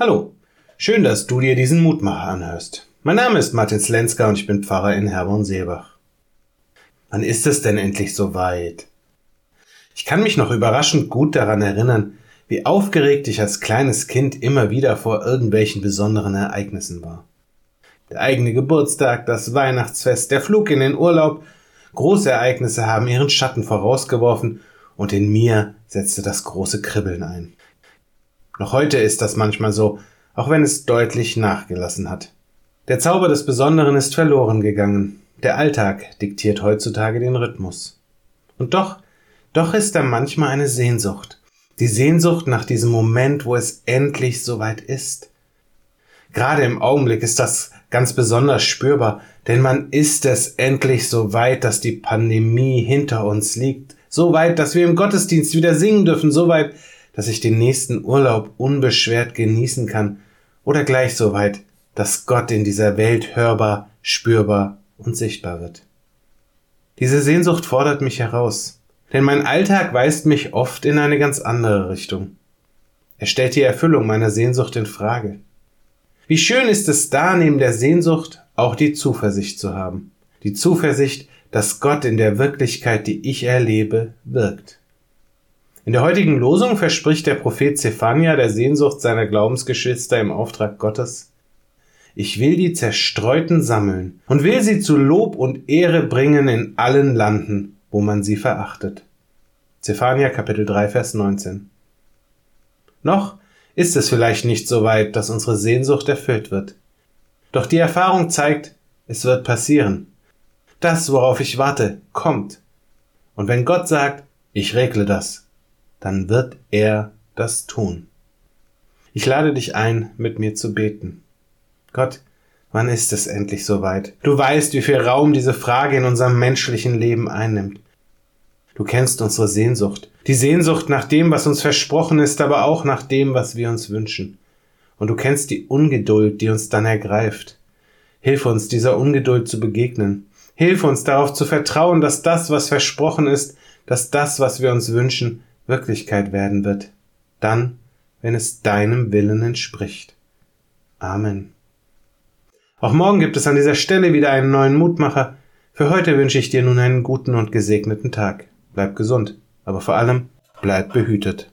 Hallo, schön, dass du dir diesen Mutmacher anhörst. Mein Name ist Martin Slenska und ich bin Pfarrer in Herborn-Seebach. Wann ist es denn endlich soweit? Ich kann mich noch überraschend gut daran erinnern, wie aufgeregt ich als kleines Kind immer wieder vor irgendwelchen besonderen Ereignissen war. Der eigene Geburtstag, das Weihnachtsfest, der Flug in den Urlaub, große Ereignisse haben ihren Schatten vorausgeworfen und in mir setzte das große Kribbeln ein. Noch heute ist das manchmal so, auch wenn es deutlich nachgelassen hat. Der Zauber des Besonderen ist verloren gegangen. Der Alltag diktiert heutzutage den Rhythmus. Und doch, doch ist da manchmal eine Sehnsucht. Die Sehnsucht nach diesem Moment, wo es endlich soweit ist. Gerade im Augenblick ist das ganz besonders spürbar, denn man ist es endlich so weit, dass die Pandemie hinter uns liegt, so weit, dass wir im Gottesdienst wieder singen dürfen, so weit, dass ich den nächsten Urlaub unbeschwert genießen kann oder gleich so weit, dass Gott in dieser Welt hörbar, spürbar und sichtbar wird. Diese Sehnsucht fordert mich heraus, denn mein Alltag weist mich oft in eine ganz andere Richtung. Er stellt die Erfüllung meiner Sehnsucht in Frage. Wie schön ist es da, neben der Sehnsucht auch die Zuversicht zu haben. Die Zuversicht, dass Gott in der Wirklichkeit, die ich erlebe, wirkt. In der heutigen Losung verspricht der Prophet Zephania der Sehnsucht seiner Glaubensgeschwister im Auftrag Gottes, ich will die Zerstreuten sammeln und will sie zu Lob und Ehre bringen in allen Landen, wo man sie verachtet. Zephania Kapitel 3 Vers 19. Noch ist es vielleicht nicht so weit, dass unsere Sehnsucht erfüllt wird. Doch die Erfahrung zeigt, es wird passieren. Das, worauf ich warte, kommt. Und wenn Gott sagt, ich regle das, dann wird er das tun. Ich lade dich ein, mit mir zu beten. Gott, wann ist es endlich soweit? Du weißt, wie viel Raum diese Frage in unserem menschlichen Leben einnimmt. Du kennst unsere Sehnsucht, die Sehnsucht nach dem, was uns versprochen ist, aber auch nach dem, was wir uns wünschen. Und du kennst die Ungeduld, die uns dann ergreift. Hilf uns, dieser Ungeduld zu begegnen. Hilf uns darauf zu vertrauen, dass das, was versprochen ist, dass das, was wir uns wünschen, Wirklichkeit werden wird, dann, wenn es deinem Willen entspricht. Amen. Auch morgen gibt es an dieser Stelle wieder einen neuen Mutmacher. Für heute wünsche ich dir nun einen guten und gesegneten Tag. Bleib gesund, aber vor allem bleib behütet.